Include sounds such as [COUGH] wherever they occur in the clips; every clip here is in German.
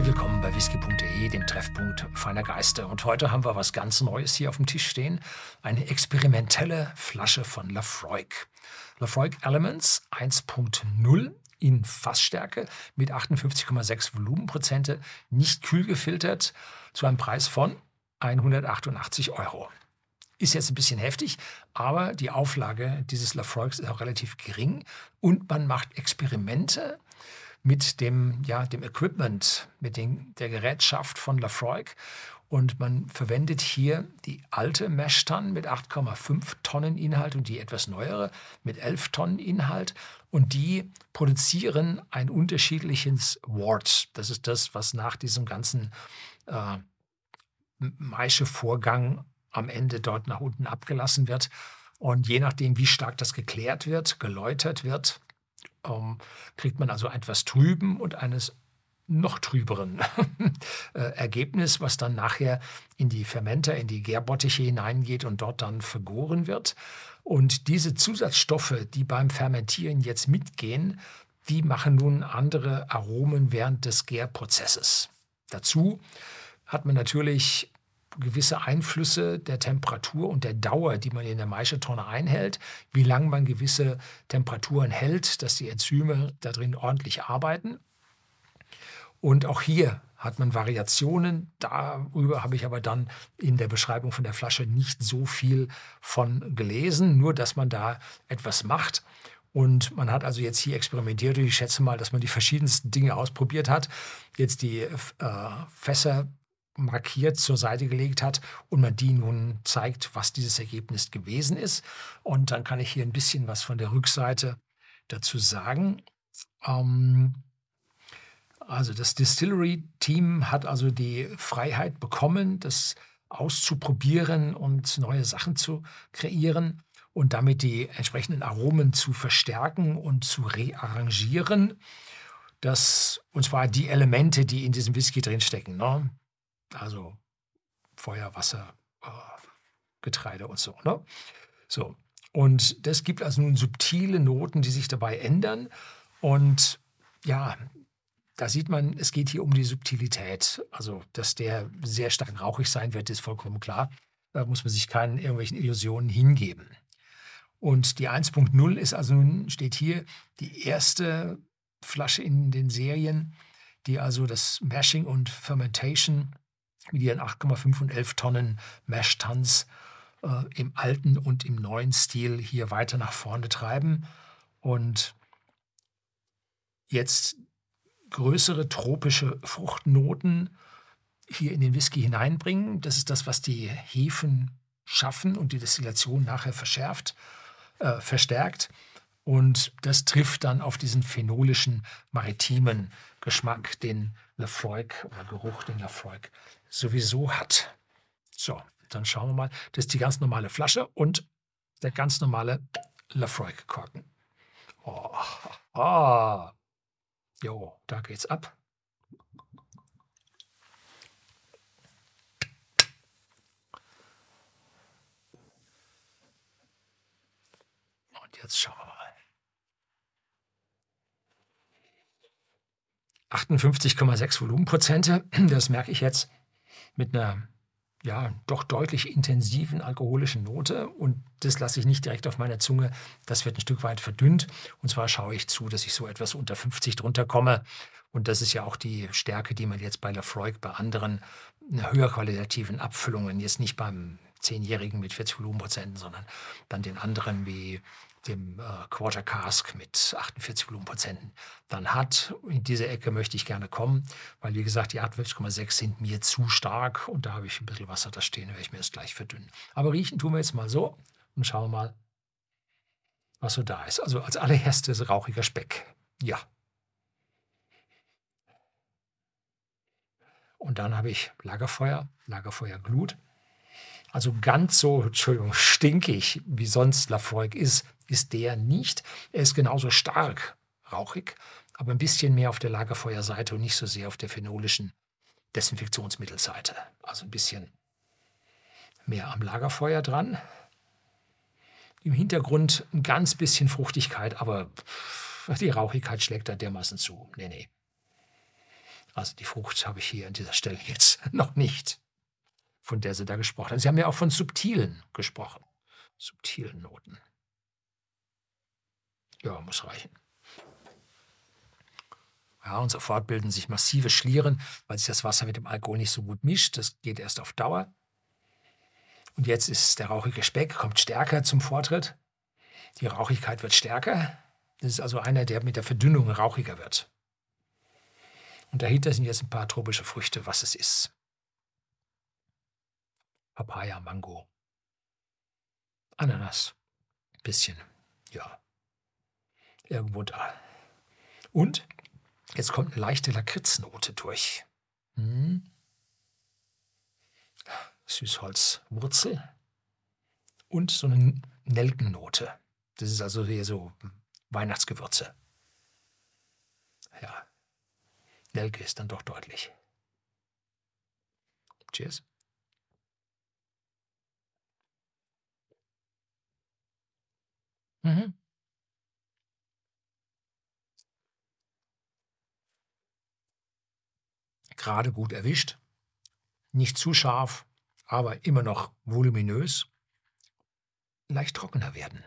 Herzlich willkommen bei whisky.de, dem Treffpunkt feiner Geister. Und heute haben wir was ganz Neues hier auf dem Tisch stehen. Eine experimentelle Flasche von Lafroig. Lafroig Elements 1.0 in Fassstärke mit 58,6 Volumenprozente, nicht kühl gefiltert, zu einem Preis von 188 Euro. Ist jetzt ein bisschen heftig, aber die Auflage dieses Lafroigs ist auch relativ gering und man macht Experimente mit dem, ja, dem Equipment, mit den, der Gerätschaft von Lafroig. Und man verwendet hier die alte Meshtan mit 8,5 Tonnen Inhalt und die etwas neuere mit 11 Tonnen Inhalt. Und die produzieren ein unterschiedliches Wort. Das ist das, was nach diesem ganzen äh, Maischevorgang am Ende dort nach unten abgelassen wird. Und je nachdem, wie stark das geklärt wird, geläutert wird, ähm, kriegt man also etwas Trüben und eines noch trüberen [LAUGHS] äh, Ergebnis, was dann nachher in die Fermenter, in die Gärbottiche hineingeht und dort dann vergoren wird. Und diese Zusatzstoffe, die beim Fermentieren jetzt mitgehen, die machen nun andere Aromen während des Gärprozesses. Dazu hat man natürlich gewisse Einflüsse der Temperatur und der Dauer, die man in der Maischetonne einhält, wie lange man gewisse Temperaturen hält, dass die Enzyme da drin ordentlich arbeiten. Und auch hier hat man Variationen. Darüber habe ich aber dann in der Beschreibung von der Flasche nicht so viel von gelesen, nur dass man da etwas macht. Und man hat also jetzt hier experimentiert ich schätze mal, dass man die verschiedensten Dinge ausprobiert hat. Jetzt die äh, Fässer markiert zur Seite gelegt hat und man die nun zeigt, was dieses Ergebnis gewesen ist. Und dann kann ich hier ein bisschen was von der Rückseite dazu sagen. Ähm, also das Distillery-Team hat also die Freiheit bekommen, das auszuprobieren und neue Sachen zu kreieren und damit die entsprechenden Aromen zu verstärken und zu rearrangieren. Das, und zwar die Elemente, die in diesem Whisky drinstecken. Ne? Also Feuer, Wasser, äh, Getreide und so. Ne? So. Und das gibt also nun subtile Noten, die sich dabei ändern. Und ja, da sieht man, es geht hier um die Subtilität. Also, dass der sehr stark rauchig sein wird, ist vollkommen klar. Da muss man sich keinen irgendwelchen Illusionen hingeben. Und die 1.0 ist also nun, steht hier, die erste Flasche in den Serien, die also das Mashing und Fermentation mit ihren 8,5 und 11 Tonnen Mash-Tons äh, im alten und im neuen Stil hier weiter nach vorne treiben und jetzt größere tropische Fruchtnoten hier in den Whisky hineinbringen. Das ist das, was die Hefen schaffen und die Destillation nachher verschärft, äh, verstärkt. Und das trifft dann auf diesen phenolischen, maritimen Geschmack, den Lafroig oder Geruch, den Lafroig sowieso hat. So, dann schauen wir mal. Das ist die ganz normale Flasche und der ganz normale Lafroig-Korken. Oh, oh. Jo, da geht's ab. Und jetzt schauen wir mal. 58,6 Volumenprozente, das merke ich jetzt mit einer ja, doch deutlich intensiven alkoholischen Note. Und das lasse ich nicht direkt auf meiner Zunge. Das wird ein Stück weit verdünnt. Und zwar schaue ich zu, dass ich so etwas unter 50 drunter komme. Und das ist ja auch die Stärke, die man jetzt bei Lafroig bei anderen höherqualitativen Abfüllungen, jetzt nicht beim Zehnjährigen mit 40 Volumenprozenten, sondern dann den anderen wie dem äh, Quarter Cask mit 48 Volumenprozenten dann hat. In diese Ecke möchte ich gerne kommen, weil wie gesagt, die 58,6 sind mir zu stark und da habe ich ein bisschen Wasser da stehen, werde ich mir das gleich verdünnen. Aber riechen tun wir jetzt mal so und schauen mal, was so da ist. Also als allererstes rauchiger Speck. Ja. Und dann habe ich Lagerfeuer, Lagerfeuerglut. Also ganz so, Entschuldigung, stinkig, wie sonst Lafroig ist, ist der nicht. Er ist genauso stark rauchig, aber ein bisschen mehr auf der Lagerfeuerseite und nicht so sehr auf der phenolischen Desinfektionsmittelseite. Also ein bisschen mehr am Lagerfeuer dran. Im Hintergrund ein ganz bisschen Fruchtigkeit, aber die Rauchigkeit schlägt da dermaßen zu. Nee, nee. Also die Frucht habe ich hier an dieser Stelle jetzt [LAUGHS] noch nicht, von der Sie da gesprochen haben. Sie haben ja auch von subtilen gesprochen. Subtilen Noten. Ja, muss reichen. Ja, und sofort bilden sich massive Schlieren, weil sich das Wasser mit dem Alkohol nicht so gut mischt. Das geht erst auf Dauer. Und jetzt ist der rauchige Speck, kommt stärker zum Vortritt. Die Rauchigkeit wird stärker. Das ist also einer, der mit der Verdünnung rauchiger wird. Und dahinter sind jetzt ein paar tropische Früchte, was es ist. Papaya, Mango, Ananas, bisschen, ja, irgendwo da. Und jetzt kommt eine leichte Lakritznote durch. Hm. Süßholzwurzel und so eine Nelkennote. Das ist also hier so Weihnachtsgewürze. Ja, Nelke ist dann doch deutlich. Cheers. Mhm. Gerade gut erwischt. Nicht zu scharf, aber immer noch voluminös. Leicht trockener werden.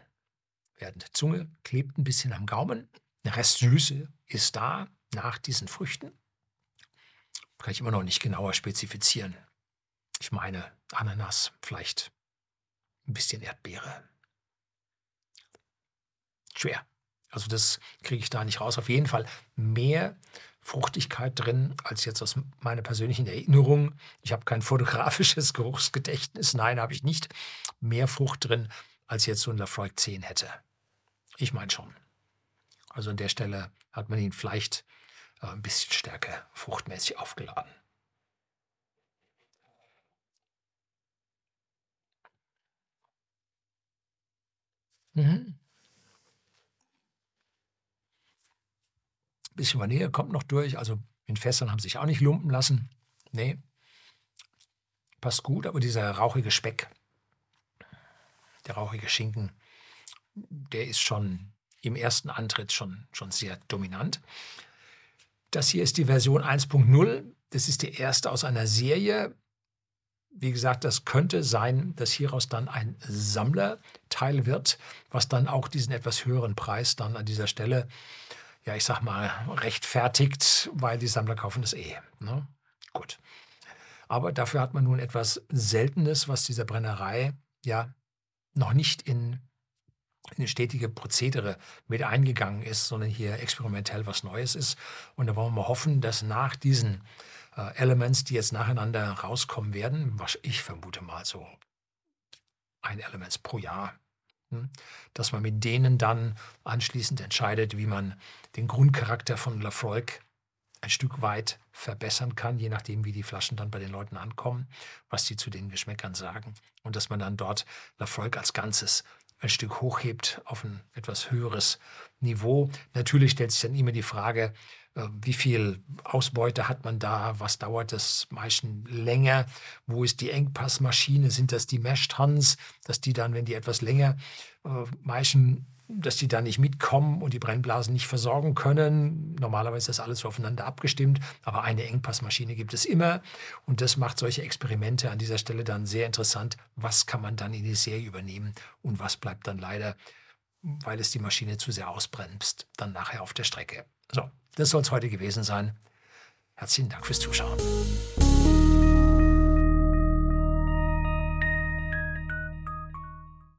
Während Zunge klebt ein bisschen am Gaumen. Der Rest Süße ist da nach diesen Früchten. Kann ich immer noch nicht genauer spezifizieren. Ich meine Ananas, vielleicht ein bisschen Erdbeere. Schwer. Also das kriege ich da nicht raus. Auf jeden Fall mehr Fruchtigkeit drin als jetzt aus meiner persönlichen Erinnerung. Ich habe kein fotografisches [LAUGHS] Geruchsgedächtnis. Nein, habe ich nicht. Mehr Frucht drin, als jetzt so ein Lafroig 10 hätte. Ich meine schon. Also an der Stelle hat man ihn vielleicht äh, ein bisschen stärker fruchtmäßig aufgeladen. Mhm. Bisschen Vanille kommt noch durch. Also in Fässern haben sich auch nicht lumpen lassen. Nee, passt gut, aber dieser rauchige Speck, der rauchige Schinken, der ist schon im ersten Antritt schon, schon sehr dominant. Das hier ist die Version 1.0. Das ist die erste aus einer Serie. Wie gesagt, das könnte sein, dass hieraus dann ein Sammlerteil wird, was dann auch diesen etwas höheren Preis dann an dieser Stelle, ja, ich sag mal, rechtfertigt, weil die Sammler kaufen das eh. Ne? Gut. Aber dafür hat man nun etwas Seltenes, was dieser Brennerei ja noch nicht in eine stetige Prozedere mit eingegangen ist, sondern hier experimentell was Neues ist. Und da wollen wir hoffen, dass nach diesen äh, Elements, die jetzt nacheinander rauskommen werden, was ich vermute mal so ein Elements pro Jahr, dass man mit denen dann anschließend entscheidet, wie man den Grundcharakter von Lafroig ein Stück weit verbessern kann, je nachdem, wie die Flaschen dann bei den Leuten ankommen, was die zu den Geschmäckern sagen. Und dass man dann dort Lafroig als Ganzes ein Stück hochhebt auf ein etwas höheres Niveau. Natürlich stellt sich dann immer die Frage, äh, wie viel Ausbeute hat man da? Was dauert das meistens länger? Wo ist die Engpassmaschine? Sind das die Mesh-Tons, dass die dann, wenn die etwas länger äh, meischen, dass die da nicht mitkommen und die Brennblasen nicht versorgen können. Normalerweise ist das alles so aufeinander abgestimmt, aber eine Engpassmaschine gibt es immer und das macht solche Experimente an dieser Stelle dann sehr interessant. Was kann man dann in die Serie übernehmen und was bleibt dann leider, weil es die Maschine zu sehr ausbremst, dann nachher auf der Strecke. So, das soll es heute gewesen sein. Herzlichen Dank fürs Zuschauen.